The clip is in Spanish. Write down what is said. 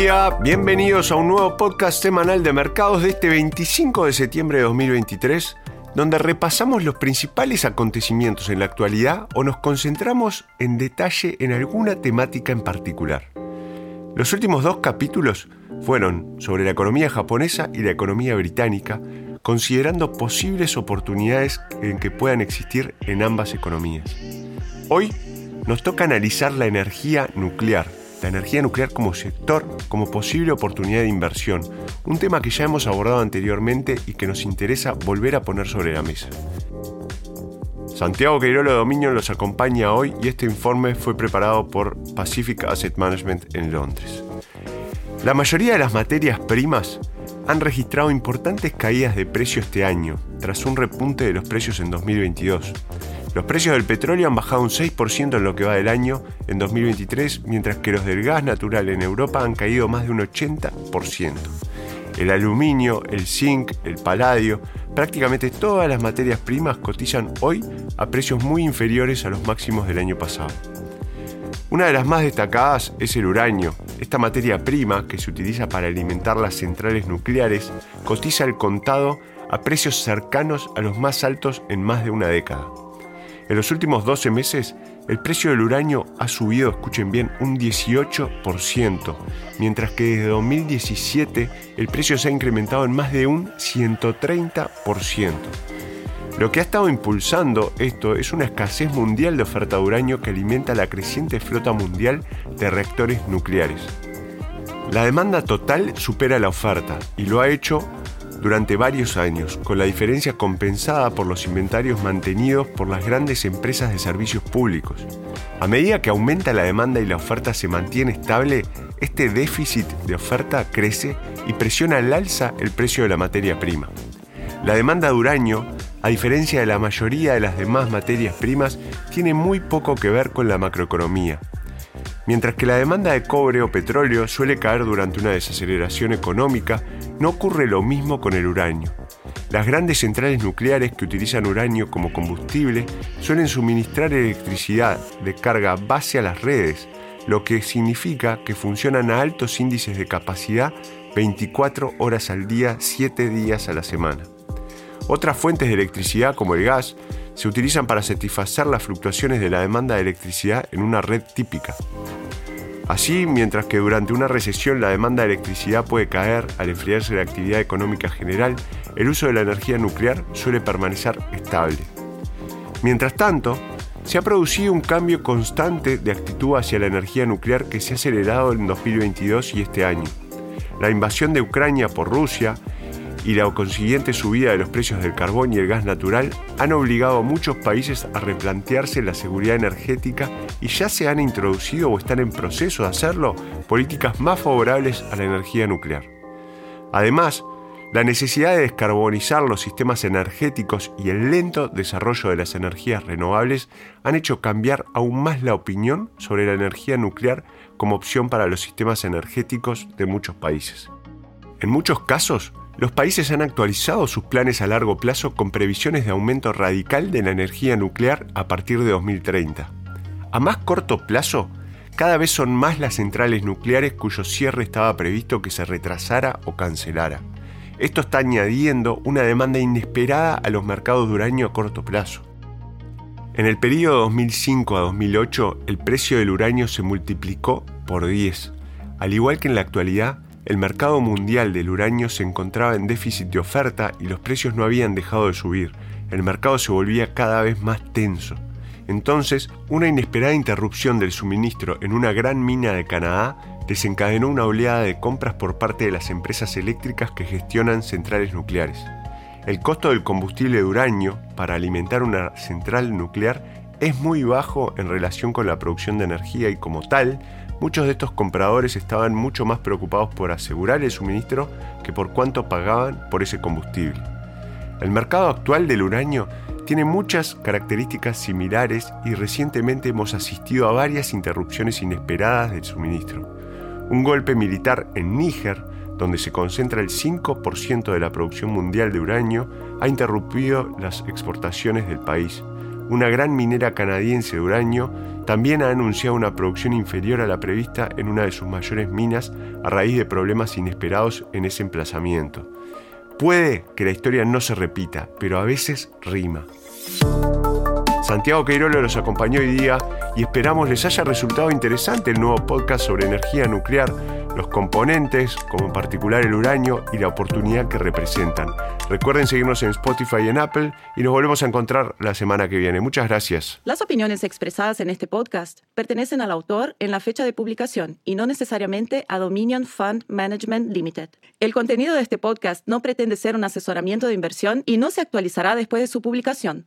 día, bienvenidos a un nuevo podcast semanal de mercados de este 25 de septiembre de 2023, donde repasamos los principales acontecimientos en la actualidad o nos concentramos en detalle en alguna temática en particular. Los últimos dos capítulos fueron sobre la economía japonesa y la economía británica, considerando posibles oportunidades en que puedan existir en ambas economías. Hoy nos toca analizar la energía nuclear, la energía nuclear como sector, como posible oportunidad de inversión, un tema que ya hemos abordado anteriormente y que nos interesa volver a poner sobre la mesa. Santiago Queirolo Dominio los acompaña hoy y este informe fue preparado por Pacific Asset Management en Londres. La mayoría de las materias primas han registrado importantes caídas de precio este año, tras un repunte de los precios en 2022. Los precios del petróleo han bajado un 6% en lo que va del año en 2023, mientras que los del gas natural en Europa han caído más de un 80%. El aluminio, el zinc, el paladio, prácticamente todas las materias primas cotizan hoy a precios muy inferiores a los máximos del año pasado. Una de las más destacadas es el uranio. Esta materia prima, que se utiliza para alimentar las centrales nucleares, cotiza al contado a precios cercanos a los más altos en más de una década. En los últimos 12 meses, el precio del uranio ha subido, escuchen bien, un 18%, mientras que desde 2017 el precio se ha incrementado en más de un 130%. Lo que ha estado impulsando esto es una escasez mundial de oferta de uranio que alimenta la creciente flota mundial de reactores nucleares. La demanda total supera la oferta y lo ha hecho durante varios años, con la diferencia compensada por los inventarios mantenidos por las grandes empresas de servicios públicos. A medida que aumenta la demanda y la oferta se mantiene estable, este déficit de oferta crece y presiona al alza el precio de la materia prima. La demanda de uranio, a diferencia de la mayoría de las demás materias primas, tiene muy poco que ver con la macroeconomía. Mientras que la demanda de cobre o petróleo suele caer durante una desaceleración económica, no ocurre lo mismo con el uranio. Las grandes centrales nucleares que utilizan uranio como combustible suelen suministrar electricidad de carga base a las redes, lo que significa que funcionan a altos índices de capacidad 24 horas al día, 7 días a la semana. Otras fuentes de electricidad, como el gas, se utilizan para satisfacer las fluctuaciones de la demanda de electricidad en una red típica. Así, mientras que durante una recesión la demanda de electricidad puede caer al enfriarse la actividad económica general, el uso de la energía nuclear suele permanecer estable. Mientras tanto, se ha producido un cambio constante de actitud hacia la energía nuclear que se ha acelerado en 2022 y este año. La invasión de Ucrania por Rusia y la consiguiente subida de los precios del carbón y el gas natural han obligado a muchos países a replantearse la seguridad energética y ya se han introducido o están en proceso de hacerlo políticas más favorables a la energía nuclear. Además, la necesidad de descarbonizar los sistemas energéticos y el lento desarrollo de las energías renovables han hecho cambiar aún más la opinión sobre la energía nuclear como opción para los sistemas energéticos de muchos países. En muchos casos, los países han actualizado sus planes a largo plazo con previsiones de aumento radical de la energía nuclear a partir de 2030. A más corto plazo, cada vez son más las centrales nucleares cuyo cierre estaba previsto que se retrasara o cancelara. Esto está añadiendo una demanda inesperada a los mercados de uranio a corto plazo. En el periodo 2005 a 2008, el precio del uranio se multiplicó por 10. Al igual que en la actualidad, el mercado mundial del uranio se encontraba en déficit de oferta y los precios no habían dejado de subir. El mercado se volvía cada vez más tenso. Entonces, una inesperada interrupción del suministro en una gran mina de Canadá desencadenó una oleada de compras por parte de las empresas eléctricas que gestionan centrales nucleares. El costo del combustible de uranio para alimentar una central nuclear es muy bajo en relación con la producción de energía y como tal, Muchos de estos compradores estaban mucho más preocupados por asegurar el suministro que por cuánto pagaban por ese combustible. El mercado actual del uranio tiene muchas características similares y recientemente hemos asistido a varias interrupciones inesperadas del suministro. Un golpe militar en Níger, donde se concentra el 5% de la producción mundial de uranio, ha interrumpido las exportaciones del país. Una gran minera canadiense de uranio, también ha anunciado una producción inferior a la prevista en una de sus mayores minas a raíz de problemas inesperados en ese emplazamiento. Puede que la historia no se repita, pero a veces rima. Santiago Queirolo los acompañó hoy día y esperamos les haya resultado interesante el nuevo podcast sobre energía nuclear, los componentes, como en particular el uranio, y la oportunidad que representan. Recuerden seguirnos en Spotify y en Apple y nos volvemos a encontrar la semana que viene. Muchas gracias. Las opiniones expresadas en este podcast pertenecen al autor en la fecha de publicación y no necesariamente a Dominion Fund Management Limited. El contenido de este podcast no pretende ser un asesoramiento de inversión y no se actualizará después de su publicación.